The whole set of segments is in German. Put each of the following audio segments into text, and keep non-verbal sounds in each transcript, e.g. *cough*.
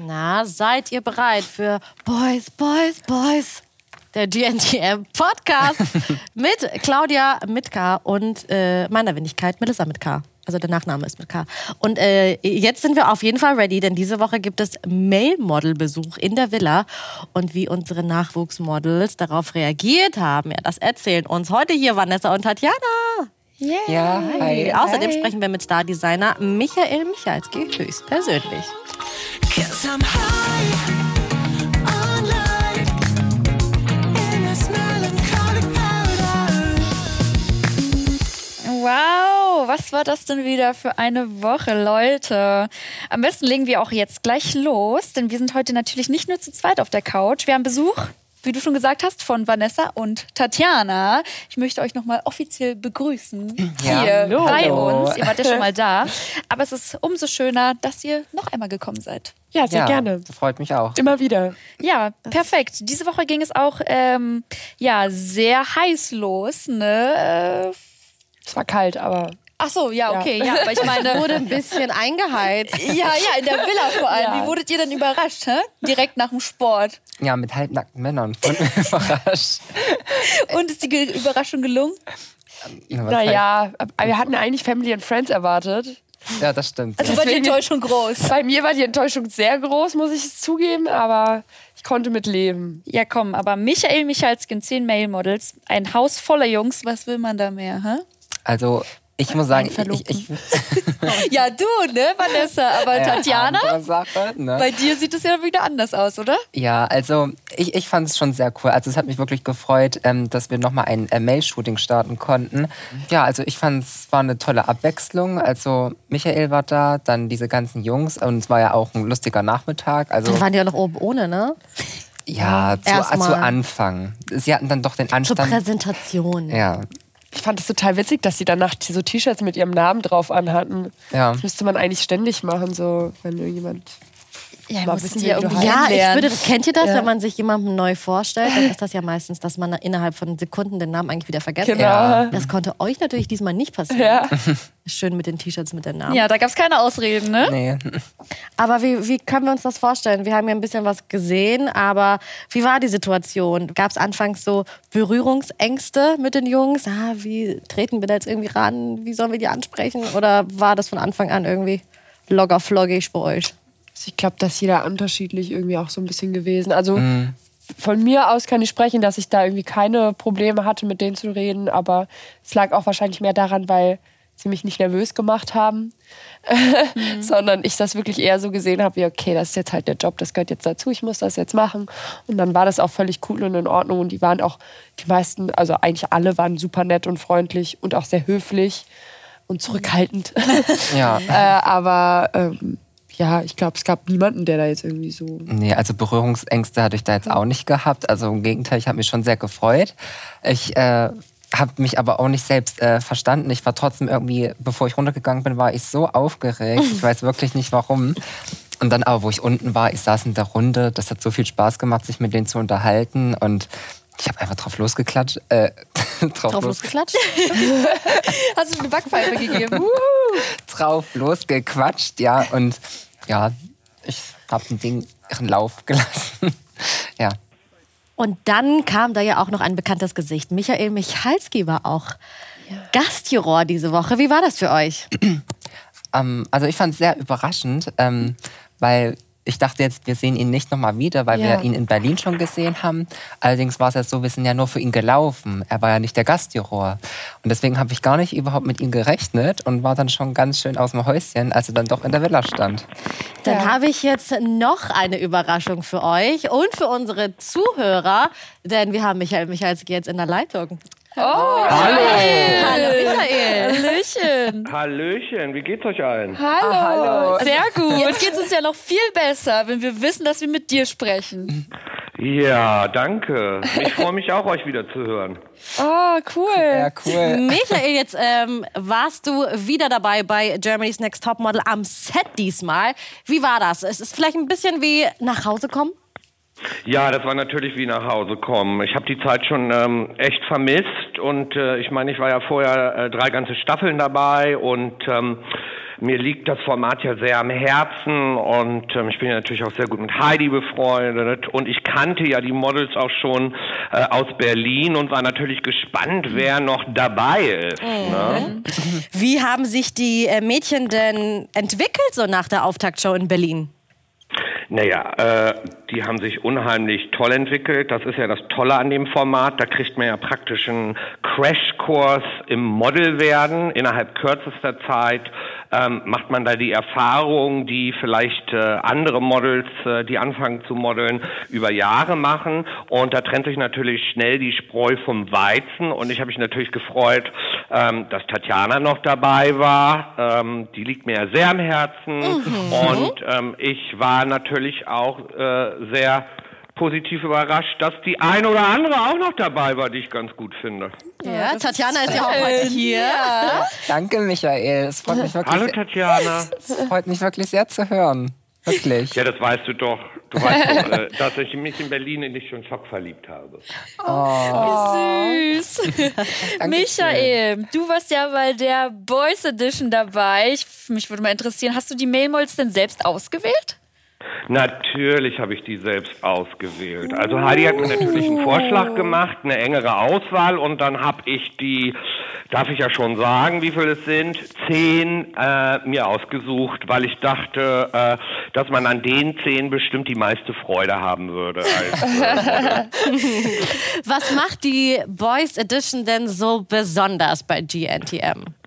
Na, seid ihr bereit für Boys, Boys, Boys? Der GNTM Podcast *laughs* mit Claudia mit K und äh, meiner Wenigkeit Melissa mit K. Also der Nachname ist mit K. Und äh, jetzt sind wir auf jeden Fall ready, denn diese Woche gibt es Mail-Model-Besuch in der Villa. Und wie unsere Nachwuchsmodels darauf reagiert haben, ja, das erzählen uns heute hier Vanessa und Tatjana. Yeah. Ja, hi. Außerdem hi. sprechen wir mit Star-Designer Michael Michalski höchstpersönlich. Wow, was war das denn wieder für eine Woche, Leute? Am besten legen wir auch jetzt gleich los, denn wir sind heute natürlich nicht nur zu zweit auf der Couch. Wir haben Besuch wie du schon gesagt hast, von Vanessa und Tatjana. Ich möchte euch nochmal offiziell begrüßen ja. hier Hallo. bei uns. Ihr wart ja schon mal da. *laughs* Aber es ist umso schöner, dass ihr noch einmal gekommen seid. Ja, sehr ja, gerne. Das freut mich auch. Immer wieder. Ja, perfekt. Diese Woche ging es auch ja, sehr heiß los. Ne? Es war kalt, aber Ach so, ja, okay, ja. ja. Aber ich *laughs* meine, wurde ein bisschen eingeheizt. Ja, ja, in der Villa vor allem. Ja. Wie wurdet ihr denn überrascht, hä? Direkt nach dem Sport. Ja, mit halbnackten Männern. *laughs* überrascht. Und ist die Ge Überraschung gelungen? naja, wir hatten eigentlich Family and Friends erwartet. Ja, das stimmt. Also war die Enttäuschung groß? Bei mir war die Enttäuschung sehr groß, muss ich es zugeben, aber ich konnte mit leben. Ja, komm, aber Michael Michalskin, 10 Male Models, ein Haus voller Jungs, was will man da mehr, hä? Also ich muss sagen, ich, ich, *laughs* ja du, ne, Vanessa, aber ja, Tatjana, Sache, ne? bei dir sieht es ja wieder anders aus, oder? Ja, also ich, ich fand es schon sehr cool. Also es hat mich wirklich gefreut, ähm, dass wir nochmal ein äh, Mail-Shooting starten konnten. Ja, also ich fand es war eine tolle Abwechslung. Also Michael war da, dann diese ganzen Jungs und es war ja auch ein lustiger Nachmittag. Also dann waren die ja noch oben ohne, ne? Ja, zu, zu Anfang. Sie hatten dann doch den Anstand. Zur Präsentation. Ja, ich fand es total witzig, dass sie danach so T-Shirts mit ihrem Namen drauf anhatten. Ja. Das müsste man eigentlich ständig machen, so wenn irgendjemand ja, mal wissen, ja, irgendwie ja, ich würde, das kennt ihr das, ja. wenn man sich jemandem neu vorstellt, dann ist das ja meistens, dass man innerhalb von Sekunden den Namen eigentlich wieder vergessen genau. Ja. Das konnte euch natürlich diesmal nicht passieren. Ja. *laughs* Schön mit den T-Shirts mit den Namen. Ja, da gab es keine Ausreden, ne? Nee. Aber wie, wie können wir uns das vorstellen? Wir haben ja ein bisschen was gesehen, aber wie war die Situation? Gab es anfangs so Berührungsängste mit den Jungs? Ah, wie treten wir da jetzt irgendwie ran? Wie sollen wir die ansprechen? Oder war das von Anfang an irgendwie logger floggig bei euch? Ich glaube, dass jeder unterschiedlich irgendwie auch so ein bisschen gewesen. Also mhm. von mir aus kann ich sprechen, dass ich da irgendwie keine Probleme hatte, mit denen zu reden. Aber es lag auch wahrscheinlich mehr daran, weil sie mich nicht nervös gemacht haben, mhm. *laughs* sondern ich das wirklich eher so gesehen habe, wie okay, das ist jetzt halt der Job, das gehört jetzt dazu, ich muss das jetzt machen. Und dann war das auch völlig cool und in Ordnung. Und die waren auch, die meisten, also eigentlich alle waren super nett und freundlich und auch sehr höflich und zurückhaltend. Ja. *laughs* äh, aber ähm, ja, ich glaube, es gab niemanden, der da jetzt irgendwie so. Nee, also Berührungsängste hatte ich da jetzt auch nicht gehabt. Also im Gegenteil, ich habe mich schon sehr gefreut. Ich äh, habe mich aber auch nicht selbst äh, verstanden. Ich war trotzdem irgendwie, bevor ich runtergegangen bin, war ich so aufgeregt. Ich weiß wirklich nicht warum. Und dann aber, wo ich unten war, ich saß in der Runde. Das hat so viel Spaß gemacht, sich mit denen zu unterhalten. Und ich habe einfach drauf losgeklatscht. Äh, *laughs* drauf, drauf losgeklatscht? *laughs* Hast du eine Backpfeife gegeben? *laughs* drauf losgequatscht, ja. Und ja, ich habe ein Ding ihren Lauf *laughs* gelassen. ja. Und dann kam da ja auch noch ein bekanntes Gesicht. Michael Michalski war auch ja. Gastjuror diese Woche. Wie war das für euch? *clears throat* ähm, also ich fand es sehr überraschend, ähm, weil ich dachte jetzt, wir sehen ihn nicht nochmal wieder, weil ja. wir ihn in Berlin schon gesehen haben. Allerdings war es ja so, wir sind ja nur für ihn gelaufen. Er war ja nicht der Gastjuror. Und deswegen habe ich gar nicht überhaupt mit ihm gerechnet und war dann schon ganz schön aus dem Häuschen, als er dann doch in der Villa stand. Dann ja. habe ich jetzt noch eine Überraschung für euch und für unsere Zuhörer, denn wir haben Michael Michalski jetzt in der Leitung. Oh, hallo. Hallo Michael. Hallöchen. Hallöchen, wie geht's euch allen? Hallo. Ah, hallo. Sehr gut. Jetzt geht's uns ja noch viel besser, wenn wir wissen, dass wir mit dir sprechen. Ja, danke. Ich freue mich auch, euch wieder zu hören. Oh, cool. Ja, cool. Michael, jetzt ähm, warst du wieder dabei bei Germany's Next Topmodel am Set diesmal. Wie war das? Es ist vielleicht ein bisschen wie nach Hause kommen? Ja, das war natürlich wie nach Hause kommen. Ich habe die Zeit schon ähm, echt vermisst und äh, ich meine, ich war ja vorher äh, drei ganze Staffeln dabei und ähm, mir liegt das Format ja sehr am Herzen und ähm, ich bin ja natürlich auch sehr gut mit Heidi befreundet und ich kannte ja die Models auch schon äh, aus Berlin und war natürlich gespannt, wer noch dabei ist. Ne? Wie haben sich die äh, Mädchen denn entwickelt so nach der Auftaktshow in Berlin? Naja, äh, die haben sich unheimlich toll entwickelt. Das ist ja das Tolle an dem Format. Da kriegt man ja praktisch einen Crashkurs im Modelwerden. Innerhalb kürzester Zeit ähm, macht man da die Erfahrung, die vielleicht äh, andere Models, äh, die anfangen zu modeln, über Jahre machen. Und da trennt sich natürlich schnell die Spreu vom Weizen. Und ich habe mich natürlich gefreut, ähm, dass Tatjana noch dabei war. Ähm, die liegt mir ja sehr am Herzen. Und ähm, ich war natürlich auch äh, sehr positiv überrascht, dass die ein oder andere auch noch dabei war, die ich ganz gut finde. Ja, Tatjana ist ja auch heute hier. Danke, Michael. Es freut mich wirklich, Hallo sehr, Tatjana. es freut mich wirklich sehr zu hören. Wirklich. Ja, das weißt du doch. Du weißt doch, *laughs* äh, dass ich mich in Berlin in dich schon schockverliebt habe. Süß. *laughs* Michael, du warst ja bei der Boys Edition dabei. Ich, mich würde mal interessieren, hast du die Mailmolds denn selbst ausgewählt? Natürlich habe ich die selbst ausgewählt. Also Heidi hat mir natürlich einen Vorschlag gemacht, eine engere Auswahl und dann habe ich die, darf ich ja schon sagen, wie viele es sind, zehn äh, mir ausgesucht, weil ich dachte, äh, dass man an den zehn bestimmt die meiste Freude haben würde. Als, äh, *laughs* Was macht die Boys Edition denn so besonders bei GNTM?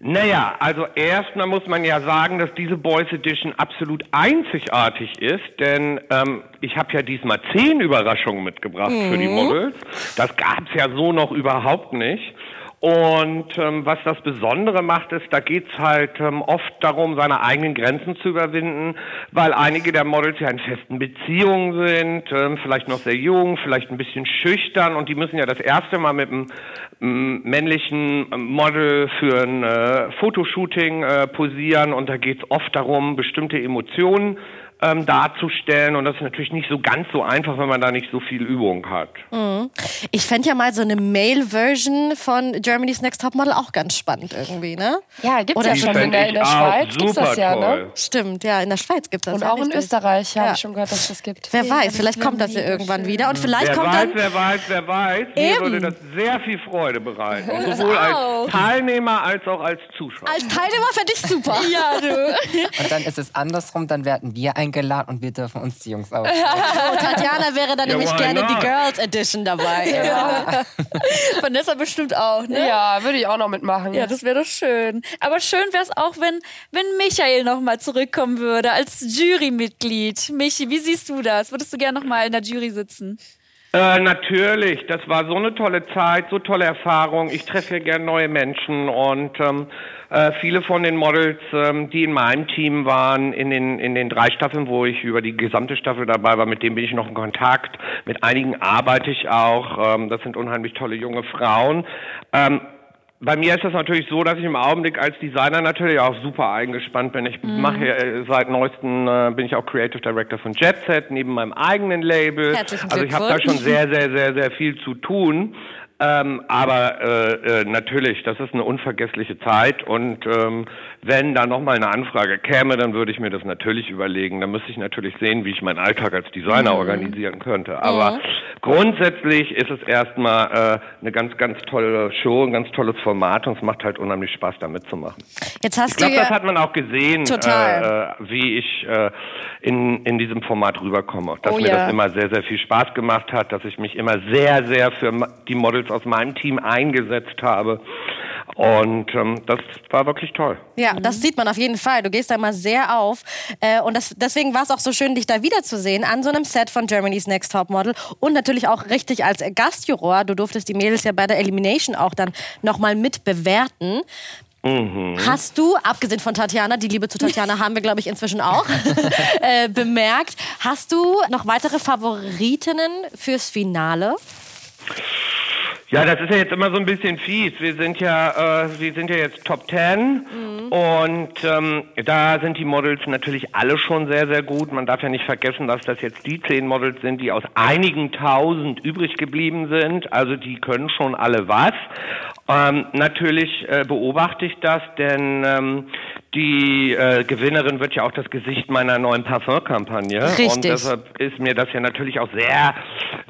Naja, also erstmal muss man ja sagen, dass diese Boys Edition absolut einzigartig ist, denn ähm, ich habe ja diesmal zehn Überraschungen mitgebracht für die Models. Das gab's ja so noch überhaupt nicht. Und ähm, was das Besondere macht, ist, da geht's halt ähm, oft darum, seine eigenen Grenzen zu überwinden, weil einige der Models ja in festen Beziehungen sind, ähm, vielleicht noch sehr jung, vielleicht ein bisschen schüchtern und die müssen ja das erste Mal mit einem männlichen ähm, Model für ein äh, Fotoshooting äh, posieren und da geht's oft darum, bestimmte Emotionen ähm, darzustellen und das ist natürlich nicht so ganz so einfach, wenn man da nicht so viel Übung hat. Ich fände ja mal so eine Male-Version von Germany's Next Topmodel auch ganz spannend irgendwie, ne? Ja, gibt's Oder ja schon in der, in der Schweiz. Gibt's super das ja, ne? Stimmt, ja, in der Schweiz gibt es das. Und ja, auch in. Österreich habe Ja. ich schon gehört, dass das gibt. Wer weiß, vielleicht kommt das ja irgendwann wieder. Und vielleicht Wer kommt weiß, dann. wer weiß, wer weiß, mir Eben. würde das sehr viel Freude bereiten. Und sowohl auch. als Teilnehmer als auch als Zuschauer. Als Teilnehmer fände ich super. Ja, du. Und dann ist es andersrum, dann werden wir eingeladen und wir dürfen uns die Jungs aus. *laughs* Oh, Tatjana wäre dann Ja, nämlich gerne die not? Girls Edition dabei. *laughs* *laughs* Vanessa bestimmt auch, ne? Ja, würde ich auch noch mitmachen. Ja, das wäre doch schön. Aber schön wäre es auch, wenn, wenn Michael nochmal zurückkommen würde als Jurymitglied. Michi, wie siehst du das? Würdest du gerne nochmal in der Jury sitzen? Äh, natürlich, das war so eine tolle Zeit, so tolle Erfahrung. Ich treffe ja gern neue Menschen und ähm, äh, viele von den Models, ähm, die in meinem Team waren, in den, in den drei Staffeln, wo ich über die gesamte Staffel dabei war, mit denen bin ich noch in Kontakt. Mit einigen arbeite ich auch. Ähm, das sind unheimlich tolle junge Frauen. Ähm, bei mir ist das natürlich so, dass ich im Augenblick als Designer natürlich auch super eingespannt bin. Ich mache äh, seit neuestem äh, bin ich auch Creative Director von Jet Set neben meinem eigenen Label. Herzlichen also ich habe da schon sehr, sehr, sehr, sehr viel zu tun. Ähm, aber äh, äh, natürlich, das ist eine unvergessliche Zeit und ähm, wenn da nochmal eine Anfrage käme, dann würde ich mir das natürlich überlegen. Dann müsste ich natürlich sehen, wie ich meinen Alltag als Designer organisieren könnte. Aber grundsätzlich ist es erstmal äh, eine ganz, ganz tolle Show, ein ganz tolles Format und es macht halt unheimlich Spaß, da mitzumachen. Jetzt hast Ich glaube, du das ja. hat man auch gesehen. Äh, äh, wie ich äh, in, in diesem Format rüberkomme. Dass Oh mir ja. das immer sehr, sehr viel Spaß gemacht hat, dass ich mich immer sehr, sehr für die Models aus meinem Team eingesetzt habe. Und ähm, das war wirklich toll. Ja, das sieht man auf jeden Fall. Du gehst da mal sehr auf. Äh, und das, deswegen war es auch so schön, dich da wiederzusehen an so einem Set von Germany's Next Top Model. Und natürlich auch richtig als Gastjuror. Du durftest die Mädels ja bei der Elimination auch dann nochmal mit bewerten. Hast du, abgesehen von Tatjana, die Liebe zu Tatjana haben wir, glaube ich, inzwischen auch *laughs* *laughs* äh, bemerkt, hast du noch weitere Favoritinnen fürs Finale? Ja, das ist ja jetzt immer so ein bisschen fies. Wir sind ja, äh, wir sind ja jetzt Top Ten und ähm, da sind die Models natürlich alle schon sehr, sehr gut. Man darf ja nicht vergessen, dass das jetzt die zehn Models sind, die aus einigen tausend übrig geblieben sind. Also die können schon alle was. Ähm, natürlich äh, beobachte ich das, denn ähm, die äh, Gewinnerin wird ja auch das Gesicht meiner neuen Parfumkampagne. Richtig. Und deshalb ist mir das ja natürlich auch sehr,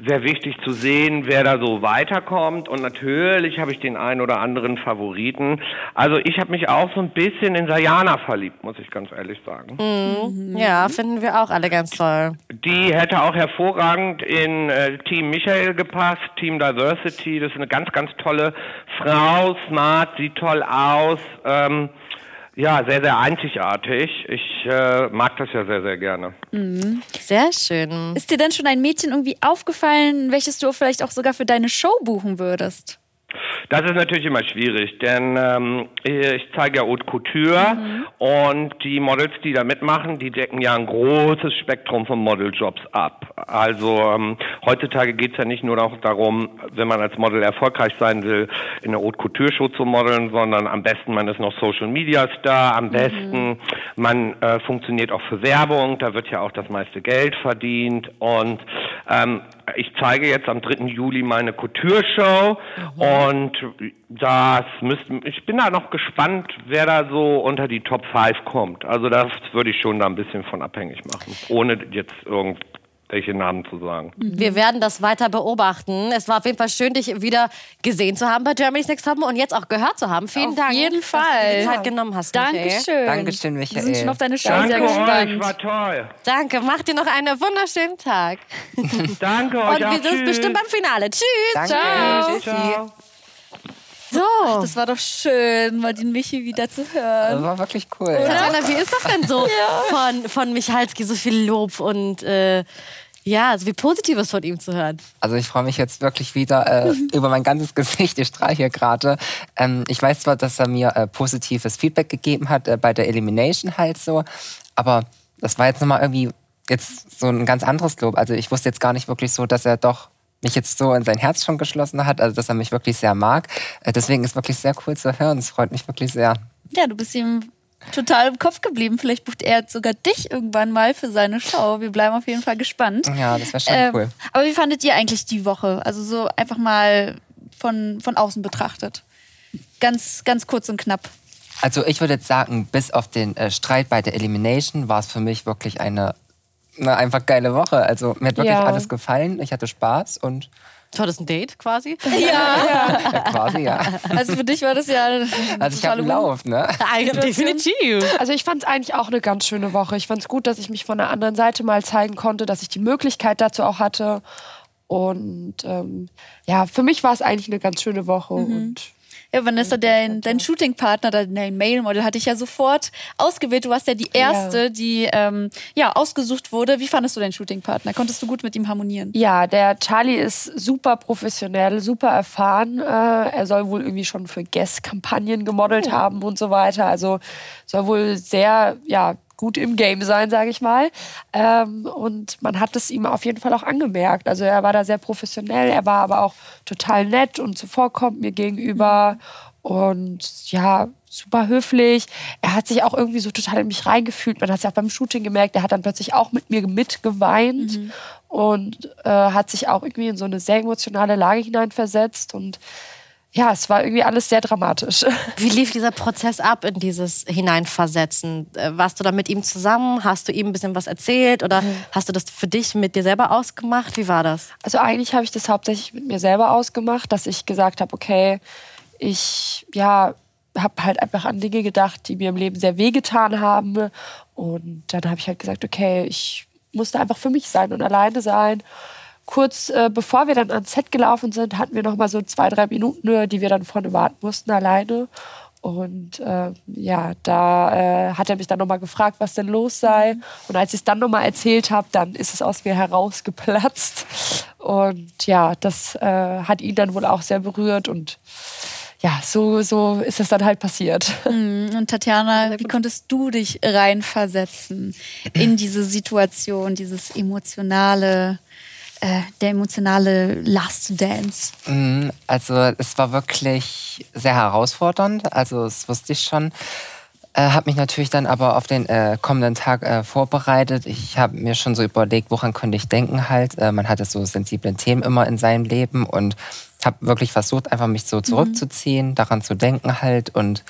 sehr wichtig zu sehen, wer da so weiterkommt. Und natürlich habe ich den einen oder anderen Favoriten. Also ich habe mich auch so ein bisschen in Sayana verliebt, muss ich ganz ehrlich sagen. Ja, finden wir auch alle ganz toll. Die hätte auch hervorragend in äh, Team Michael gepasst, Team Diversity. Das ist eine ganz, ganz tolle Frau, smart, sieht toll aus. Ähm, ja, sehr, sehr einzigartig. Ich äh, mag das ja sehr, sehr gerne. Sehr schön. Ist dir denn schon ein Mädchen irgendwie aufgefallen, welches du vielleicht auch sogar für deine Show buchen würdest? Das ist natürlich immer schwierig, denn ähm, ich zeige ja Haute Couture und die Models, die da mitmachen, die decken ja ein großes Spektrum von Modeljobs ab. Also ähm, heutzutage geht's ja nicht nur noch darum, wenn man als Model erfolgreich sein will, in einer Haute Couture Show zu modeln, sondern am besten man ist noch Social Media Star, am besten man äh, funktioniert auch für Werbung, da wird ja auch das meiste Geld verdient und ähm, ich zeige jetzt am 3. Juli meine Couture-Show und das müsste, ich bin da noch gespannt, wer da so unter die Top 5 kommt. Also das würde ich schon da ein bisschen von abhängig machen, ohne jetzt irgendwelche Namen zu sagen. Wir werden das weiter beobachten. Es war auf jeden Fall schön, dich wieder gesehen zu haben bei Germany's Next Top und jetzt auch gehört zu haben. Vielen Auf Dank, jeden dass du dir Fall. die Zeit genommen hast. Michael. Dankeschön. Dankeschön, Wir Michael. sind schon auf deine Show Danke sehr euch, gespannt. war toll. Danke, mach dir noch einen wunderschönen Tag. Danke euch *laughs* Und wir sehen uns Tschüss. bestimmt beim Finale. Tschüss. Danke. Ciao. Tschüssi. Ciao. So. Das war doch schön, mal den Michi wieder zu hören. Das war wirklich cool. Tatjana, wie ist das denn so *laughs* von, von Michalski, so viel Lob und äh, ja, so wie Positives von ihm zu hören? Also ich freue mich jetzt wirklich wieder äh, *laughs* über mein ganzes Gesicht. Ich strahle hier gerade. Ähm, ich weiß zwar, dass er mir äh, positives Feedback gegeben hat äh, bei der Elimination halt so, aber das war jetzt nochmal irgendwie jetzt so ein ganz anderes Lob. Also ich wusste jetzt gar nicht wirklich so, dass er doch mich jetzt so in sein Herz schon geschlossen hat, also dass er mich wirklich sehr mag. Äh, deswegen ist wirklich sehr cool zu hören. Es freut mich wirklich sehr. Ja, du bist ihm total im Kopf geblieben. Vielleicht bucht er jetzt sogar dich irgendwann mal für seine Show. Wir bleiben auf jeden Fall gespannt. Ja, das wäre schon Ähm, cool. Aber wie fandet ihr eigentlich die Woche? Also so einfach mal von, von außen betrachtet. Ganz, ganz kurz und knapp. Also ich würde jetzt sagen, bis auf den äh, Streit bei der Elimination war es für mich wirklich eine, eine einfach geile Woche. Also mir hat wirklich Ja. alles gefallen. Ich hatte Spaß und Du hattest ein Date quasi? *laughs* Ja, ja, quasi ja. also für dich war das ja. Also ich habe einen Lauf, ne? Definitiv. Also ich fand es eigentlich auch eine ganz schöne Woche. Ich fand es gut, dass ich mich von der anderen Seite mal zeigen konnte, dass ich die Möglichkeit dazu auch hatte. Und ähm, ja, für mich war es eigentlich eine ganz schöne Woche. Und Ja, Vanessa, dein, dein Shootingpartner, dein Male-Model, hatte ich ja sofort ausgewählt. Du warst ja die erste, die ähm, ja, ausgesucht wurde. Wie fandest du deinen Shootingpartner? Konntest du gut mit ihm harmonieren? ja, der Charlie ist super professionell, super erfahren. Äh, er soll wohl irgendwie schon für Guess-Kampagnen gemodelt haben und so weiter. Also soll wohl sehr, ja, gut im Game sein, sage ich mal. Ähm, und man hat es ihm auf jeden Fall auch angemerkt. Also er war da sehr professionell, er war aber auch total nett und zuvorkommend mir gegenüber. Und ja, super höflich. Er hat sich auch irgendwie so total in mich reingefühlt. Man hat es ja auch beim Shooting gemerkt. Er hat dann plötzlich auch mit mir mitgeweint und äh, hat sich auch irgendwie in so eine sehr emotionale Lage hineinversetzt. Und ja, es war irgendwie alles sehr dramatisch. *laughs* Wie lief dieser Prozess ab in dieses Hineinversetzen? Äh, Warst du da mit ihm zusammen? Hast du ihm ein bisschen was erzählt? Oder hast du das für dich mit dir selber ausgemacht? Wie war das? Also eigentlich habe ich das hauptsächlich mit mir selber ausgemacht, dass ich gesagt habe, okay, ich ja habe halt einfach an Dinge gedacht, die mir im Leben sehr wehgetan haben. Und dann habe ich halt gesagt, okay, ich musste einfach für mich sein und alleine sein. Kurz äh, bevor wir dann ans Set gelaufen sind, hatten wir noch mal so zwei, drei Minuten, die wir dann vorne warten mussten, alleine. Und äh, ja, da äh, hat er mich dann nochmal gefragt, was denn los sei. Und als ich es dann nochmal erzählt habe, dann ist es aus mir herausgeplatzt. Und ja, das äh, hat ihn dann wohl auch sehr berührt. Und ja, so, so ist es dann halt passiert. Und Tatjana, wie konntest du dich reinversetzen in diese Situation, dieses emotionale äh, der emotionale Last Dance? Mhm, Also es war wirklich sehr herausfordernd. Also das wusste ich schon. Äh, habe mich natürlich dann aber auf den äh, kommenden Tag äh, vorbereitet. Ich habe mir schon so überlegt, woran könnte ich denken halt. Äh, man hatte so sensible Themen immer in seinem Leben und habe wirklich versucht, einfach mich so zurückzuziehen, daran zu denken halt. Und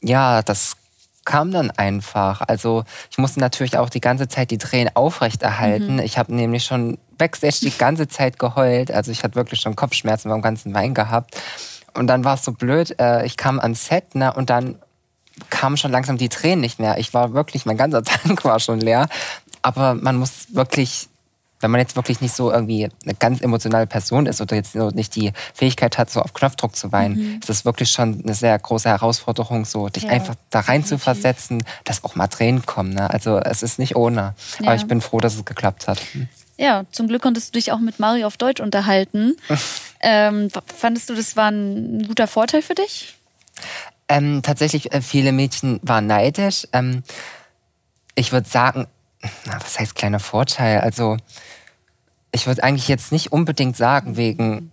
ja, das kam dann einfach. Also ich musste natürlich auch die ganze Zeit die Tränen aufrechterhalten. Ich habe nämlich schon backstage die ganze Zeit geheult. Also ich hatte wirklich schon Kopfschmerzen beim ganzen Wein gehabt. Und dann war es so blöd. Äh, ich kam ans Set ne, und dann kamen schon langsam die Tränen nicht mehr. Ich war wirklich, mein ganzer *laughs* Tank war schon leer. Aber man muss wirklich, wenn man jetzt wirklich nicht so irgendwie eine ganz emotionale Person ist oder jetzt nicht die Fähigkeit hat, so auf Knopfdruck zu weinen, ist das wirklich schon eine sehr große Herausforderung, so dich einfach da rein zu versetzen, dass auch mal Tränen kommen. Ne? Also es ist nicht ohne. Ja. Aber ich bin froh, dass es geklappt hat. Ja, zum Glück konntest du dich auch mit Mario auf Deutsch unterhalten. *laughs* ähm, fandest du, das war ein guter Vorteil für dich? Ähm, tatsächlich, äh, viele Mädchen waren neidisch. Ähm, ich würde sagen, na, was heißt kleiner Vorteil? Also, ich würde eigentlich jetzt nicht unbedingt sagen, wegen.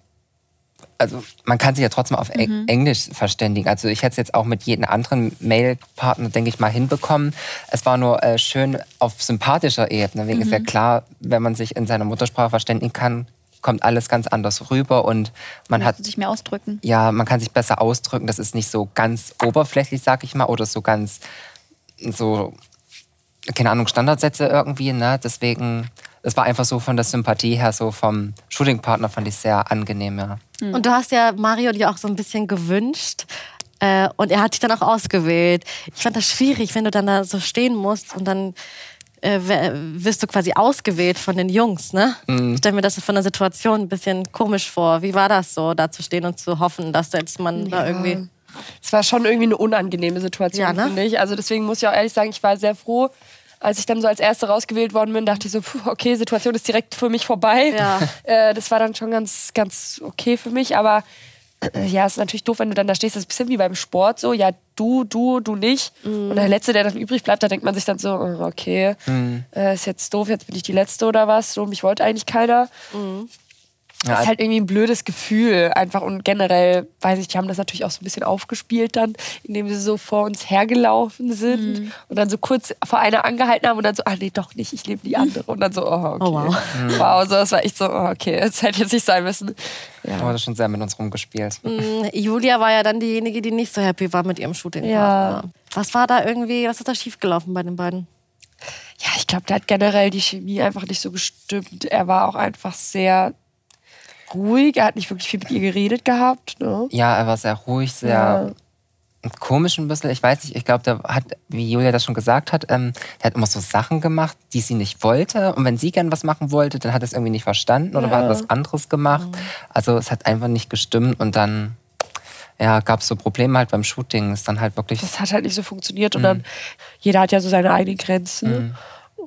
Also, man kann sich ja trotzdem auf Eng- Englisch verständigen. Also, ich hätte es jetzt auch mit jedem anderen Mail-Partner, denke ich mal, hinbekommen. Es war nur äh, schön auf sympathischer Ebene. Wegen ist ja klar, wenn man sich in seiner Muttersprache verständigen kann, kommt alles ganz anders rüber und man hat dich mehr ausdrücken? ja, man kann sich besser ausdrücken. Das ist nicht so ganz oberflächlich, sag ich mal, oder so ganz so, keine Ahnung, Standardsätze irgendwie. Ne? Deswegen, es war einfach so von der Sympathie her, so vom Shootingpartner fand ich sehr angenehm, ja. Und du hast ja Mario dir auch so ein bisschen gewünscht. Äh, und er hat dich dann auch ausgewählt. Ich fand das schwierig, wenn du dann da so stehen musst und dann äh, wirst du quasi ausgewählt von den Jungs, ne? Ich stelle mir das von der Situation ein bisschen komisch vor. Wie war das so, da zu stehen und zu hoffen, dass jetzt man da irgendwie. Es war schon irgendwie eine unangenehme Situation, Ja, ne? finde ich. Also deswegen muss ich auch ehrlich sagen, ich war sehr froh, als ich dann so als Erste rausgewählt worden bin, dachte ich so, puh, okay, Situation ist direkt für mich vorbei. Ja. *laughs* Äh, das war dann schon ganz, ganz okay für mich. Aber äh, ja, es ist natürlich doof, wenn du dann da stehst. Das ist ein bisschen wie beim Sport so, ja, du, du, du nicht. Und der Letzte, der dann übrig bleibt, da denkt man sich dann so, oh, okay, äh, ist jetzt doof, jetzt bin ich die Letzte oder was. So, mich wollte eigentlich keiner. Ja, Das ist halt irgendwie ein blödes Gefühl einfach und generell, weiß ich, die haben das natürlich auch so ein bisschen aufgespielt dann, indem sie so vor uns hergelaufen sind und dann so kurz vor einer angehalten haben und dann so, ah nee, doch nicht, ich nehme die andere und dann so, oh, okay. Oh, wow. Wow, so, das war echt so, oh, okay, das hätte jetzt nicht sein müssen. Da wurde schon sehr mit uns rumgespielt. Julia war ja dann diejenige, die nicht so happy war mit ihrem Shooting. Ja. Was war da irgendwie, was ist da schiefgelaufen bei den beiden? Ja, ich glaube, da hat generell die Chemie einfach nicht so gestimmt. Er war auch einfach sehr ruhig, er hat nicht wirklich viel mit ihr geredet gehabt. Ne? Ja, er war sehr ruhig, sehr komisch ein bisschen. Ich weiß nicht, ich glaube, der hat, wie Julia das schon gesagt hat, ähm, der hat immer so Sachen gemacht, die sie nicht wollte. Und wenn sie gern was machen wollte, dann hat er es irgendwie nicht verstanden oder hat was anderes gemacht. Also es hat einfach nicht gestimmt und dann ja, gab es so Probleme halt beim Shooting. Ist dann halt wirklich. das hat halt nicht so funktioniert. Und dann, jeder hat ja so seine eigenen Grenzen.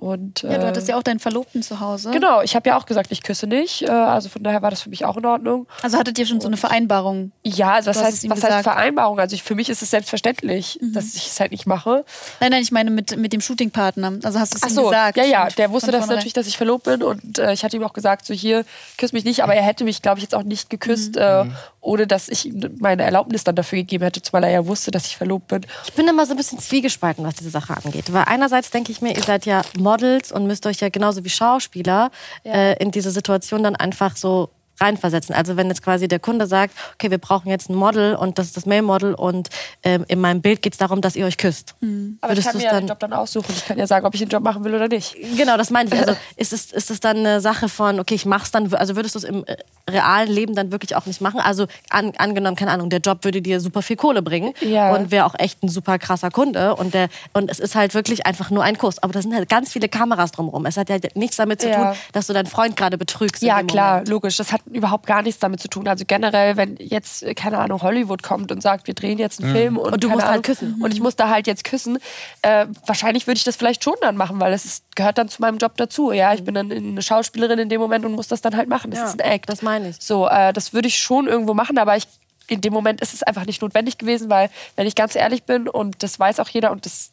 Und, Ja, du äh, hattest ja auch deinen Verlobten zu Hause. Genau, ich habe ja auch gesagt, ich küsse nicht. Äh, Also von daher war das für mich auch in Ordnung. Also hattet ihr schon so eine Vereinbarung? Ja, also was, heißt, was heißt. Vereinbarung? Also ich, für mich ist es selbstverständlich, dass ich es halt nicht mache. Nein, nein, ich meine mit, mit dem Shootingpartner. Also hast du es Ach ihm so, gesagt? ja, ja, der wusste das natürlich, dass ich verlobt bin und äh, ich hatte ihm auch gesagt, so hier, küss mich nicht, aber er hätte mich, glaube ich, jetzt auch nicht geküsst, äh, ohne dass ich ihm meine Erlaubnis dann dafür gegeben hätte, zumal er ja wusste, dass ich verlobt bin. Ich bin immer so ein bisschen zwiegespalten, was diese Sache angeht. Weil einerseits denke ich mir, ihr seid ja Models und müsst euch ja genauso wie Schauspieler äh, in diese Situation dann einfach so reinversetzen. Also wenn jetzt quasi der Kunde sagt, okay, wir brauchen jetzt ein Model und das ist das Mail-Model und ähm, in meinem Bild geht es darum, dass ihr euch küsst. Aber ich Würdest kann mir ja dann- den Job dann aussuchen. Ich kann ja sagen, ob ich den Job machen will oder nicht. Genau, das meine ich. Also *laughs* ist es, ist es dann eine Sache von, okay, ich mach's dann, also würdest du es im äh, realen Leben dann wirklich auch nicht machen? Also an, angenommen, keine Ahnung, der Job würde dir super viel Kohle bringen Ja. und wäre auch echt ein super krasser Kunde und der und es ist halt wirklich einfach nur ein Kurs. Aber da sind halt ganz viele Kameras drumherum. Es hat ja nichts damit zu Ja. tun, dass du deinen Freund gerade betrügst. Ja, klar, Moment. logisch. Das hat überhaupt gar nichts damit zu tun. Also generell, wenn jetzt, äh, keine Ahnung, Hollywood kommt und sagt, wir drehen jetzt einen Film und, Und du musst halt Ahnung, küssen. Und ich muss da halt jetzt küssen, äh, wahrscheinlich würde ich das vielleicht schon dann machen, weil das ist, gehört dann zu meinem Job dazu. Ja, ich bin dann eine Schauspielerin in dem Moment und muss das dann halt machen. Das Ja, ist ein Act. das meine ich. So, äh, das würde ich schon irgendwo machen, aber ich, in dem Moment ist es einfach nicht notwendig gewesen, weil, wenn ich ganz ehrlich bin, und das weiß auch jeder, und das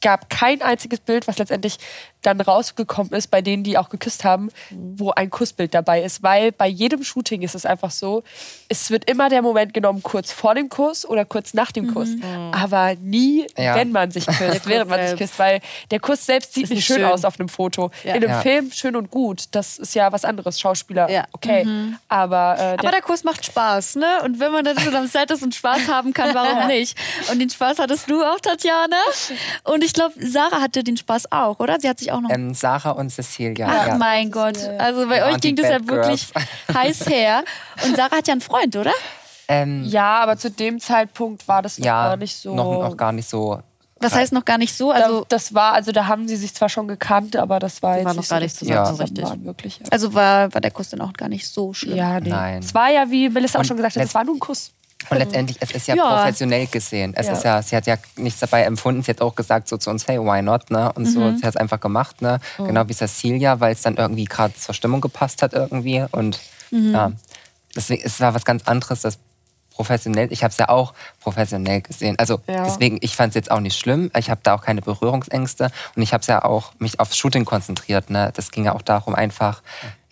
gab kein einziges Bild, was letztendlich dann rausgekommen ist, bei denen, die auch geküsst haben, wo ein Kussbild dabei ist. Weil bei jedem Shooting ist es einfach so, es wird immer der Moment genommen, kurz vor dem Kuss oder kurz nach dem Kuss. Aber nie, Ja. wenn man sich *laughs* küsst, während man sich küsst. Weil der Kuss selbst sieht nicht schön, schön. aus auf einem Foto. Ja. In einem Ja. Film schön und gut. Das ist ja was anderes. Schauspieler, Ja. okay. Aber, äh, Aber der Kurs macht Spaß, ne? Und wenn man dann schon am Set ist und Spaß haben kann, warum *laughs* nicht? Und den Spaß hattest du auch, Tatjana. Und ich glaube, Sarah hatte den Spaß auch, oder? Sie hat sich auch noch. Ähm, Sarah und Cecilia. Ach ja. mein Gott. Also bei Ja, euch ging das ja wirklich *laughs* heiß her. Und Sarah hat ja einen Freund, oder? Ähm, ja, aber zu dem Zeitpunkt war das noch ja, gar nicht so. noch, noch gar nicht so. Was heißt noch gar nicht so? Also Also, das war, also da haben sie sich zwar schon gekannt, aber das war jetzt waren noch nicht gar so, nicht zusammen, sie so richtig. waren, wirklich. Ja. also war, war der Kuss dann auch gar nicht so schlimm. Ja, nee. Nein. Es war ja, wie Melissa auch schon gesagt hat, es war nur ein Kuss. Und letztendlich, es ist ja, Ja. professionell gesehen. Es Ja. ist ja, sie hat ja nichts dabei empfunden. Sie hat auch gesagt so zu uns, hey, why not? Ne? Und so, sie hat es einfach gemacht, ne? Genau wie Cecilia, weil es dann irgendwie gerade zur Stimmung gepasst hat irgendwie. Und ja, deswegen, es war was ganz anderes, das professionell. Ich habe es ja auch professionell gesehen. Also Ja. deswegen, ich fand es jetzt auch nicht schlimm. Ich habe da auch keine Berührungsängste. Und ich habe es ja auch mich aufs Shooting konzentriert. Ne? Das ging ja auch darum, einfach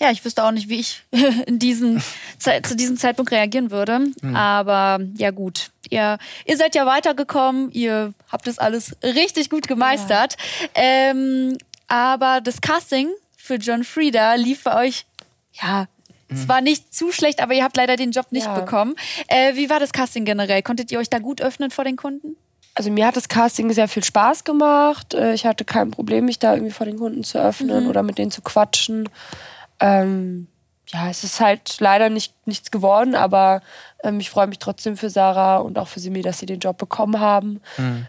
Ja, ich wüsste auch nicht, wie ich *laughs* in diesen, Ze- zu diesem Zeitpunkt reagieren würde. Aber ja gut, ihr, ihr seid ja weitergekommen, ihr habt das alles richtig gut gemeistert. Ähm, aber das Casting für John Frieda lief bei euch, ja, zwar nicht zu schlecht, aber ihr habt leider den Job nicht Ja. bekommen. Äh, wie war das Casting generell? Konntet ihr euch da gut öffnen vor den Kunden? Also mir hat das Casting sehr viel Spaß gemacht. Äh, Ich hatte kein Problem, mich da irgendwie vor den Kunden zu öffnen oder mit denen zu quatschen. Ähm, ja, es ist halt leider nicht, nichts geworden, aber ähm, ich freue mich trotzdem für Sarah und auch für Simi, dass sie den Job bekommen haben.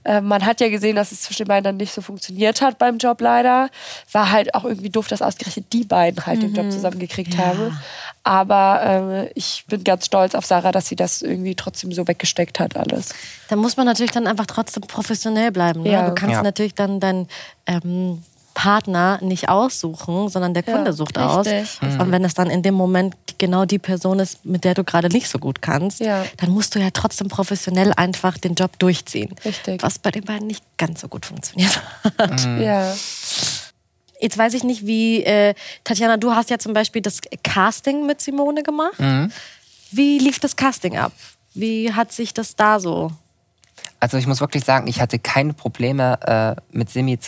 Ähm, man hat ja gesehen, dass es zwischen den beiden dann nicht so funktioniert hat beim Job leider. War halt auch irgendwie doof, dass ausgerechnet die beiden halt den Job zusammengekriegt haben. Aber ähm, ich bin ganz stolz auf Sarah, dass sie das irgendwie trotzdem so weggesteckt hat alles. Da muss man natürlich dann einfach trotzdem professionell bleiben. Ne? Ja. Du kannst Ja. natürlich dann deinen ähm, Partner nicht aussuchen, sondern der Kunde Ja, sucht aus. richtig. Und wenn es dann in dem Moment genau die Person ist, mit der du gerade nicht so gut kannst, Ja. dann musst du ja trotzdem professionell einfach den Job durchziehen. Richtig. Was bei den beiden nicht ganz so gut funktioniert. Ja. Jetzt weiß ich nicht, wie, äh, Tatjana, du hast ja zum Beispiel das Casting mit Simone gemacht. Wie lief das Casting ab? Wie hat sich das da so? Also ich muss wirklich sagen, ich hatte keine Probleme äh, mit Simi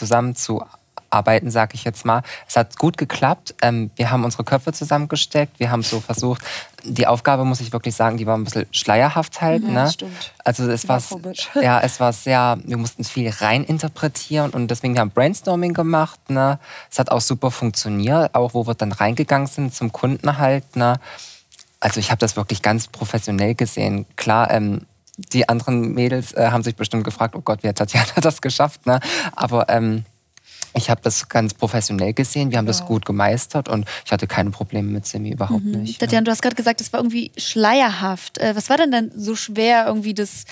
zusammenzuarbeiten, sage ich jetzt mal. Es hat gut geklappt. Ähm, wir haben unsere Köpfe zusammengesteckt. Wir haben so versucht, die Aufgabe, muss ich wirklich sagen, die war ein bisschen schleierhaft halt. ne? stimmt. Also es War *laughs* ja, es war sehr, wir mussten viel reininterpretieren und deswegen haben wir Brainstorming gemacht. Ne? Es hat auch super funktioniert, auch wo wir dann reingegangen sind zum Kunden halt. Ne? Also ich habe das wirklich ganz professionell gesehen. Klar, ähm, die anderen Mädels äh, haben sich bestimmt gefragt, oh Gott, wie hat Tatjana *laughs* das geschafft? Ne? Aber ähm, ich habe das ganz professionell gesehen. Wir haben das gut gemeistert und ich hatte keine Probleme mit Simi, überhaupt nicht. ne? Tatjana, du hast gerade gesagt, es war irgendwie schleierhaft. Äh, Was war denn dann so schwer, irgendwie das,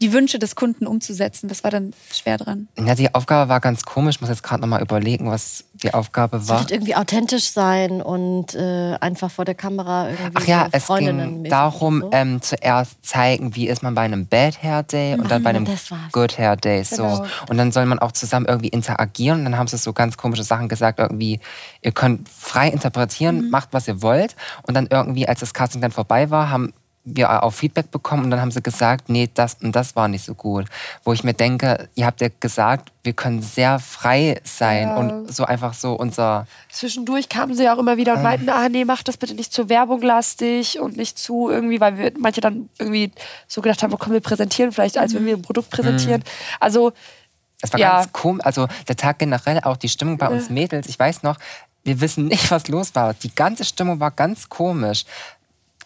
die Wünsche des Kunden umzusetzen? Was war dann schwer dran? Ja, die Aufgabe war ganz komisch. Ich muss jetzt gerade nochmal überlegen, was die Aufgabe war. Sollte irgendwie authentisch sein und äh, einfach vor der Kamera irgendwie Ach ja, so es Freundinnen ging darum, so. ähm, zuerst zeigen, wie ist man bei einem Bad Hair Day und dann bei einem das. Good Hair Day. So. Genau. Und dann soll man auch zusammen irgendwie interagieren. Und dann haben sie so ganz komische Sachen gesagt, irgendwie, ihr könnt frei interpretieren, macht was ihr wollt. Und dann irgendwie, als das Casting dann vorbei war, haben wir auch Feedback bekommen und dann haben sie gesagt, nee, das und das war nicht so gut. Wo ich mir denke, ihr habt ja gesagt, wir können sehr frei sein Ja. und so einfach so unser Zwischendurch kamen sie auch immer wieder und meinten, ah nee, mach das bitte nicht zu Werbung lastig und nicht zu irgendwie, weil wir manche dann irgendwie so gedacht haben, oh, komm, wir präsentieren vielleicht, als wenn wir ein Produkt präsentieren. Also Es war Ja. ganz komisch. Also der Tag generell, auch die Stimmung bei uns Mädels. Ich weiß noch, wir wissen nicht, was los war. Die ganze Stimmung war ganz komisch.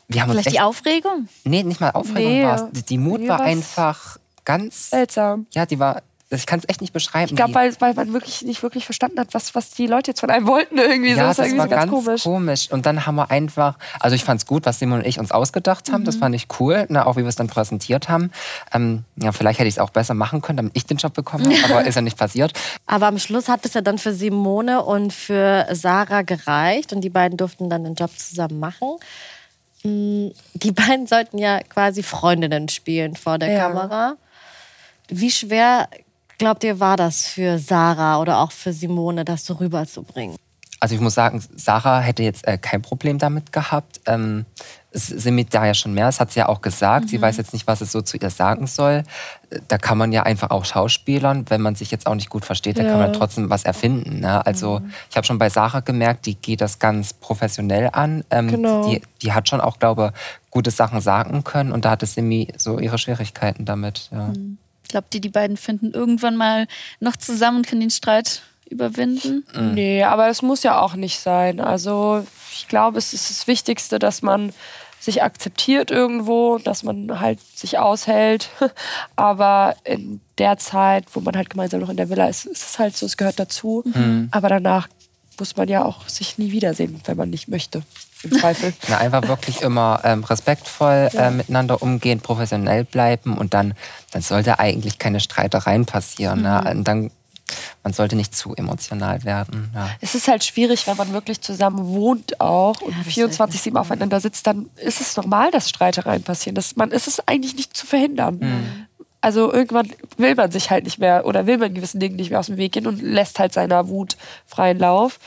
Wir haben Vielleicht echt, die Aufregung? Nee, nicht mal Aufregung Nee. war Die, die Mut war einfach ganz. seltsam. Ja, die war. Ich kann es echt nicht beschreiben. Ich glaube, weil, weil man wirklich nicht wirklich verstanden hat, was, was die Leute jetzt von einem wollten irgendwie. so, ja, das das war irgendwie war so ganz, ganz komisch. Und dann haben wir einfach, also ich fand es gut, was Simon und ich uns ausgedacht haben. Das Mhm. fand ich cool, ne, auch wie wir es dann präsentiert haben. Ähm, ja, vielleicht hätte ich es auch besser machen können, damit ich den Job bekommen habe, aber *laughs* ist ja nicht passiert. Aber am Schluss hat es ja dann für Simone und für Sarah gereicht und die beiden durften dann den Job zusammen machen. Mm, Die *laughs* beiden sollten ja quasi Freundinnen spielen vor der Ja. Kamera. Wie schwer glaubt ihr, war das für Sarah oder auch für Simone, das so rüberzubringen? Also ich muss sagen, Sarah hätte jetzt äh, kein Problem damit gehabt. Ähm, Simi da ja schon mehr, das hat sie ja auch gesagt. Mhm. Sie weiß jetzt nicht, was es so zu ihr sagen soll. Da kann man ja einfach auch schauspielern. Wenn man sich jetzt auch nicht gut versteht, dann kann man trotzdem was erfinden. Ne? Also Mhm. ich habe schon bei Sarah gemerkt, die geht das ganz professionell an. Ähm, Genau. die, die hat schon auch, glaube gute Sachen sagen können. Und da hatte Simi so ihre Schwierigkeiten damit. Ja. Glaubt ihr, die beiden finden irgendwann mal noch zusammen und können den Streit überwinden? Nee, aber es muss ja auch nicht sein. Also ich glaube, es ist das Wichtigste, dass man sich akzeptiert irgendwo, dass man halt sich aushält. *laughs* Aber in der Zeit, wo man halt gemeinsam noch in der Villa ist, ist es halt so, es gehört dazu. Aber danach muss man ja auch sich nie wiedersehen, wenn man nicht möchte. Im Zweifel. Na, einfach wirklich immer ähm, respektvoll äh, miteinander umgehen, professionell bleiben und dann, dann sollte eigentlich keine Streitereien passieren. Ne? Mhm. Und dann, man sollte nicht zu emotional werden. Ja. Es ist halt schwierig, wenn man wirklich zusammen wohnt auch und das 24-7 aufeinander sitzt, dann ist es normal, dass Streitereien passieren. Das, man ist es eigentlich nicht zu verhindern. Also irgendwann will man sich halt nicht mehr oder will man gewissen Dingen nicht mehr aus dem Weg gehen und lässt halt seiner Wut freien Lauf.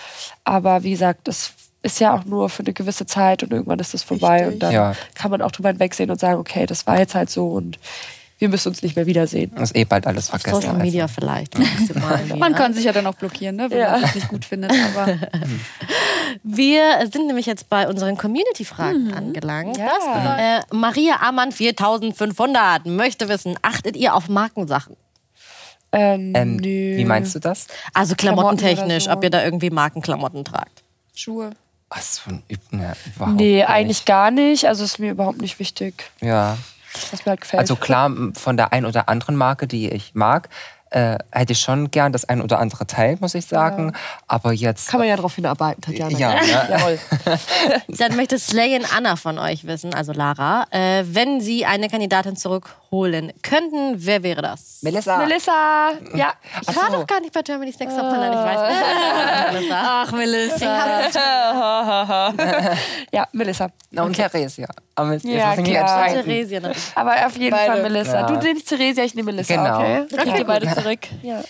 Aber wie gesagt, das ist ja auch nur für eine gewisse Zeit und irgendwann ist das vorbei und dann Ja. kann man auch drüber hinwegsehen und sagen, okay, das war jetzt halt so und wir müssen uns nicht mehr wiedersehen. Ist eh bald alles Auf vergessen. Social also. Media vielleicht maximal. *laughs* Man ja. kann sich ja dann auch blockieren, ne, wenn Ja. man es nicht gut findet. Aber *laughs* Wir sind nämlich jetzt bei unseren Community-Fragen angelangt. Ja. Äh, Maria Amann 4500 möchte wissen, achtet ihr auf Markensachen? Ähm, Ähm, nö. wie meinst du das? Also Klamotten klamottentechnisch, oder so. ob ihr da irgendwie Markenklamotten tragt. Schuhe. Ein Üb- ne, überhaupt Nee, nicht. eigentlich gar nicht. Also ist mir überhaupt nicht wichtig, Ja. was mir halt gefällt. Also klar, von der ein oder anderen Marke, die ich mag, äh, hätte ich schon gern das ein oder andere Teil, muss ich sagen. Aber jetzt. Kann man ja darauf hinarbeiten, Tatjana. Ja, ne? *laughs* Jawohl. *laughs* Dann möchte Slayen Anna von euch wissen, also Lara, äh, wenn Sie eine Kandidatin zurückholen könnten, wer wäre das? Melissa. Melissa, ja. Ich war doch gar nicht bei Germany's Next Top Talent, ich weiß nicht. *laughs* Melissa. Ach, Melissa. *laughs* Ja, Melissa. Na, und Theresia. Aber jetzt, Ja, klar. Theresia natürlich. Aber auf jeden Beide. Fall Melissa. Ja. Du nimmst Theresia, ich nehme Melissa, Genau. okay? Kriegt ihr beide zurück. Ja.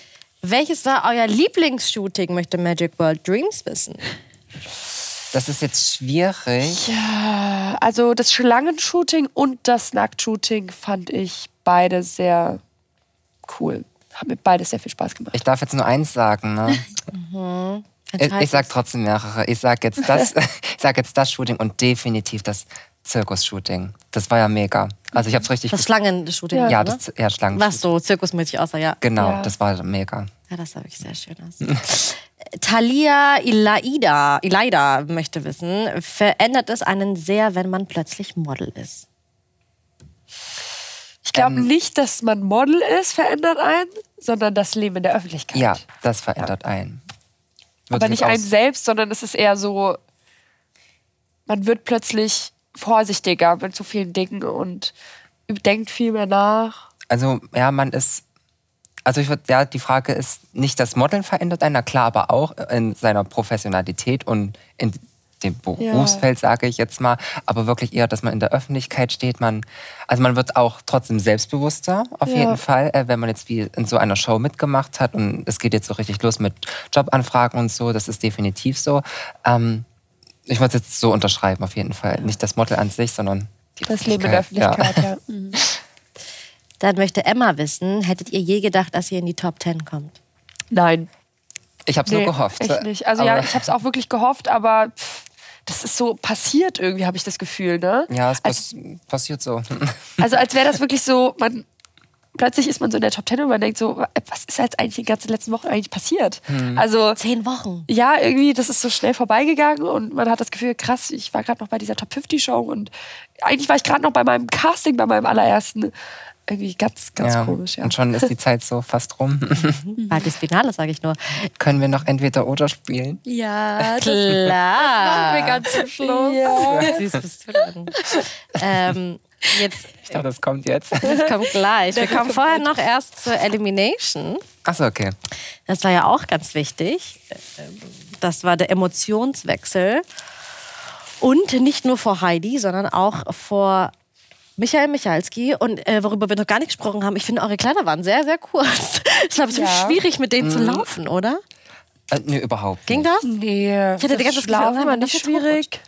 Welches war euer Lieblingsshooting, möchte Magic World Dreams wissen. Das ist jetzt schwierig. Also das Schlangenshooting und das Nacktshooting fand ich beide sehr cool. Haben mir beide sehr viel Spaß gemacht. Ich darf jetzt nur eins sagen. Ne? *laughs* Ich, ich sag trotzdem mehrere. Ich sag jetzt das, *laughs* ich sag jetzt das Shooting und definitiv das Zirkus-Shooting. Das war ja mega. Also ich hab's richtig. Das Schlangenshooting, Ja, ja, das ja, Schlangen. Was so zirkusmäßig aussah, ja. Genau, Ja. das war mega. Ja, das sah wirklich sehr schön aus. Thalia Ilaida, Ilaida möchte wissen, verändert es einen sehr, wenn man plötzlich Model ist? Ich glaube Ähm. nicht, dass man Model ist, verändert einen, sondern das Leben in der Öffentlichkeit. Ja, das verändert einen. Würde Aber nicht einen selbst, sondern es ist eher so, man wird plötzlich vorsichtiger mit so vielen Dingen und denkt viel mehr nach. Also, ja, man ist. Also, ich würde, ja, die Frage ist nicht, das Modeln verändert einen, na klar, aber auch in seiner Professionalität und in dem Berufsfeld, sage ich jetzt mal. Aber wirklich eher, dass man in der Öffentlichkeit steht. Man, also, man wird auch trotzdem selbstbewusster, auf Ja. jeden Fall, äh, wenn man jetzt wie in so einer Show mitgemacht hat. Und es geht jetzt so richtig los mit Jobanfragen und so. Das ist definitiv so. Ähm, ich würde es jetzt so unterschreiben, auf jeden Fall. Nicht das Model an sich, sondern die Das Leben der Öffentlichkeit, ja. *laughs* Dann möchte Emma wissen, hättet ihr je gedacht, dass ihr in die Top 10 kommt? Nein. Ich habe es Nee, nur gehofft. Echt nicht. Also ja, Aber- ich habe es auch wirklich gehofft, aber pff, das ist so passiert irgendwie, habe ich das Gefühl, ne? Ja, es als, pass passiert so. *laughs* also als wäre das wirklich so, man plötzlich ist man so in der Top Ten und man denkt so, was ist jetzt eigentlich in den ganzen letzten Wochen eigentlich passiert? Hm. Also Zehn Wochen. ja, irgendwie, das ist so schnell vorbeigegangen und man hat das Gefühl, krass, ich war gerade noch bei dieser Top 50 Show und eigentlich war ich gerade noch bei meinem Casting, bei meinem allerersten. Irgendwie ganz, ganz ja. komisch, ja. Und schon ist die Zeit so fast rum. Bald das Finale, sage ich nur. Können wir noch entweder oder spielen? Ja, das Klar. machen wir ganz zum Schluss. Süß bist du dann. ähm, jetzt, Ich dachte, das kommt jetzt. das kommt gleich. Wir kommen vorher noch erst zur Elimination. Achso, okay. Das war ja auch ganz wichtig. Das war der Emotionswechsel. Und nicht nur vor Heidi, sondern auch vor Michael Michalski und äh, worüber wir noch gar nicht gesprochen haben, ich finde, eure Kleider waren sehr, sehr kurz. Es war bestimmt Ja. schwierig, mit denen zu laufen, oder? Äh, nö, überhaupt Ging nicht. das? Nee, Ich hatte die ganze Zeit das Gefühl, oh, das nicht jetzt schwierig.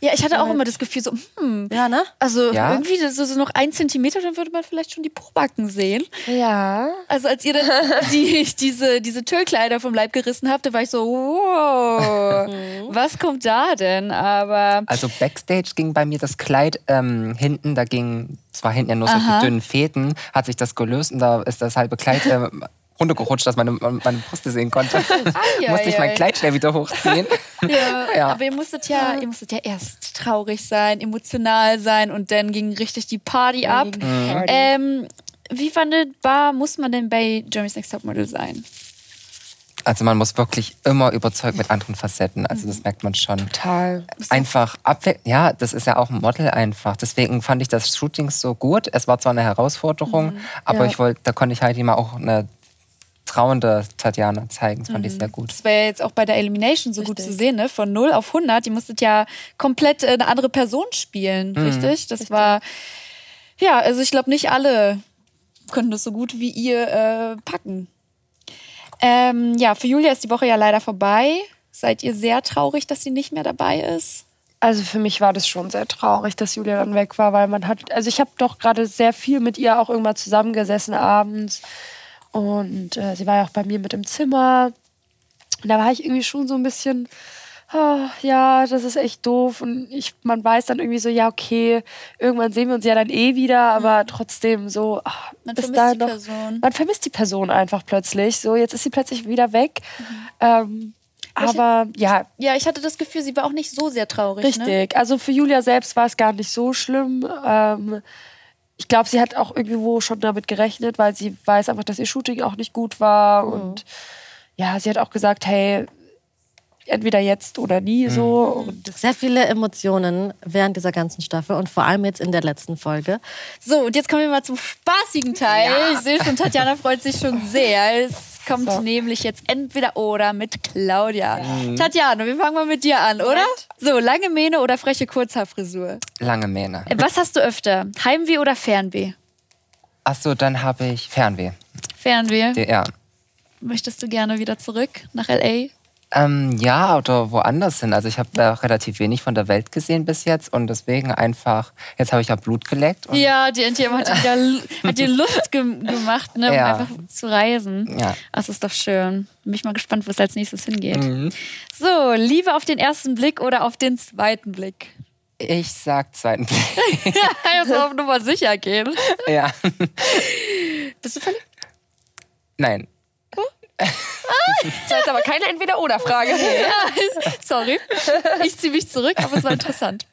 Ja, ich hatte auch immer das Gefühl so, hm, Ja, ne? also Ja? irgendwie so, so noch ein Zentimeter, dann würde man vielleicht schon die Pobacken sehen. Ja. Also als ihr dann *laughs* die, diese, diese Tüllkleider vom Leib gerissen habt, da war ich so, wow, *laughs* was kommt da denn? Aber Also Backstage ging bei mir das Kleid ähm, hinten, da ging, es war hinten ja nur so die dünnen Fäden, hat sich das gelöst und da ist das halbe Kleid äh, runtergerutscht, dass man meine, meine Brüste sehen konnte. *laughs* ja, Musste ich ja, mein ja. Kleid schnell wieder hochziehen. *laughs* Ja, Ja. aber ihr musstet ja, ihr musstet ja erst traurig sein, emotional sein und dann ging richtig die Party ab. Ähm, wie wandelbar muss man denn bei Jeremy's Next Topmodel sein? Also man muss wirklich immer überzeugt mit anderen Facetten. Also das merkt man schon. Total. Einfach abwe ja, das ist ja auch ein Model einfach. Deswegen fand ich das Shooting so gut. Es war zwar eine Herausforderung, aber Ja. ich wollte, da konnte ich halt immer auch eine trauernde Tatjana zeigen. Das fand ich sehr gut. Das war ja jetzt auch bei der Elimination so gut zu sehen, ne? Von 0 auf 100. Die musstet ja komplett äh, eine andere Person spielen, richtig? Das war, ja, also ich glaube, nicht alle können das so gut wie ihr äh, packen. Ähm, ja, für Julia ist die Woche ja leider vorbei. Seid ihr sehr traurig, dass sie nicht mehr dabei ist? Also für mich war das schon sehr traurig, dass Julia dann weg war, weil man hat, also ich habe doch gerade sehr viel mit ihr auch irgendwann zusammengesessen abends und äh, sie war ja auch bei mir mit im Zimmer und da war ich irgendwie schon so ein bisschen, ah, ja, das ist echt doof und ich, man weiß dann irgendwie so, ja okay, irgendwann sehen wir uns ja dann eh wieder, aber trotzdem so, ach, Man bis vermisst die noch, Person. man vermisst die Person einfach plötzlich, so jetzt ist sie plötzlich wieder weg, ähm, aber ja, Ja, ich hatte das Gefühl, sie war auch nicht so sehr traurig. Ne? Richtig. Also für Julia selbst war es gar nicht so schlimm. Ähm, ich glaube, sie hat auch irgendwo schon damit gerechnet, weil sie weiß einfach, dass ihr Shooting auch nicht gut war. Und ja, sie hat auch gesagt, hey, entweder jetzt oder nie so. Und Sehr viele Emotionen während dieser ganzen Staffel und vor allem jetzt in der letzten Folge. So, und jetzt kommen wir mal zum spaßigen Teil. Ich sehe schon, Tatjana freut sich schon sehr. Es kommt So. nämlich jetzt entweder oder mit Claudia. Tatjana, wir fangen mal mit dir an, oder? So, lange Mähne oder freche Kurzhaarfrisur? Lange Mähne. Äh, Was hast du öfter? Heimweh oder Fernweh? Achso, dann habe ich Fernweh. Fernweh. Ja. Möchtest du gerne wieder zurück nach L.A.? Ähm, ja, oder woanders hin. Also ich habe da relativ wenig von der Welt gesehen bis jetzt und deswegen einfach, jetzt habe ich ja Blut geleckt. Ja, die NTM hat dir, Lu- *laughs* hat dir Lust gem gemacht, ne, um Ja. einfach zu reisen. Ja. Das ist doch schön. Bin ich mal gespannt, wo es als nächstes hingeht. Mhm. So, Liebe auf den ersten Blick oder auf den zweiten Blick? Ich sag zweiten Blick. Ja, *laughs* jetzt auf Nummer sicher gehen. ja. Bist du verliebt? Nein. Das war jetzt aber keine Entweder-Oder-Frage. *laughs* Sorry. Ich ziehe mich zurück, aber es war interessant.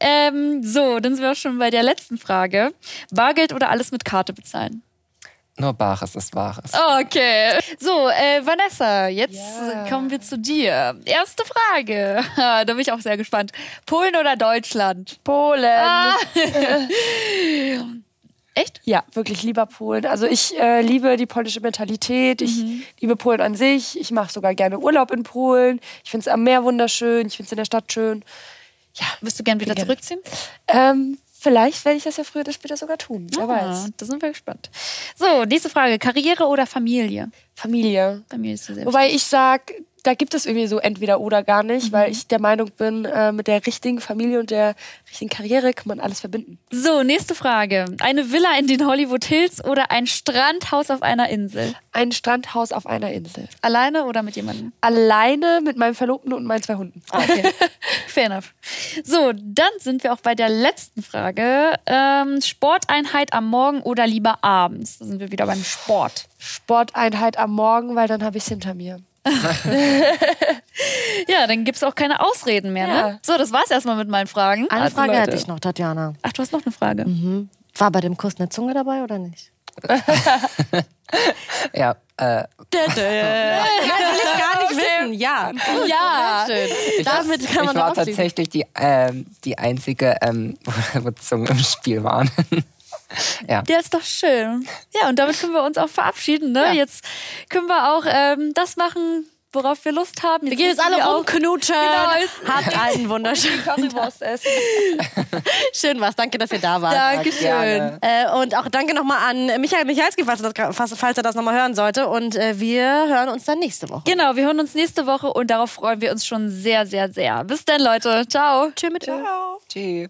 Ähm, so, dann sind wir auch schon bei der letzten Frage. Bargeld oder alles mit Karte bezahlen? Nur Bares ist Wahres. Okay. So, äh, Vanessa, jetzt Ja. kommen wir zu dir. Erste Frage. *laughs* da bin ich auch sehr gespannt. Polen oder Deutschland? Polen. Ah. *laughs* Echt? Ja, wirklich lieber Polen. Also ich äh, liebe die polnische Mentalität. Ich liebe Polen an sich. Ich mache sogar gerne Urlaub in Polen. Ich finde es am Meer wunderschön. Ich finde es in der Stadt schön. Ja, Wirst du gern wieder Gerne. zurückziehen? ähm, vielleicht werde ich das ja früher oder später sogar tun. Wer Ah, weiß. da sind wir gespannt. So, nächste Frage. Karriere oder Familie? Familie. Familie ist sehr Wobei ich sage, da gibt es irgendwie so entweder oder gar nicht, Mhm. weil ich der Meinung bin, äh, mit der richtigen Familie und der richtigen Karriere kann man alles verbinden. So, nächste Frage. Eine Villa in den Hollywood Hills oder ein Strandhaus auf einer Insel? Ein Strandhaus auf einer Insel. Alleine oder mit jemandem? Alleine mit meinem Verlobten und meinen zwei Hunden. Okay, *laughs* fair enough. So, dann sind wir auch bei der letzten Frage. Ähm, Sporteinheit am Morgen oder lieber abends? Da sind wir wieder beim Sport. Sporteinheit am Morgen, weil dann habe ich es hinter mir. *laughs* Ja, dann gibt es auch keine Ausreden mehr, ne? Ja. So, das war's erstmal mit meinen Fragen. Eine Also, Frage Leute. hätte ich noch, Tatjana. Ach, du hast noch eine Frage. War bei dem Kuss eine Zunge dabei oder nicht? *laughs* Ja, äh, Nein, *laughs* will ich gar nicht wissen. Ja. Ja. Schön. ich, Damit kann man ich war tatsächlich die, ähm, die einzige, ähm, wo Zungen im Spiel waren. Ja. Der ist doch schön. Ja, und damit können wir uns auch verabschieden. Ne? Ja. Jetzt können wir auch ähm, das machen, worauf wir Lust haben. Wir gehen jetzt alle rumknutschen. Genau. Habt einen wunderschönen Currywurst essen. *laughs* Schön was. Danke, dass ihr da wart. Dankeschön. Äh, und auch danke nochmal an Michael Michalski, falls er das, falls, er das nochmal hören sollte. Und äh, wir hören uns dann nächste Woche. Genau, wir hören uns nächste Woche und darauf freuen wir uns schon sehr, sehr, sehr. Bis dann, Leute. Ciao. Tschüss mit Ö. Tschüss.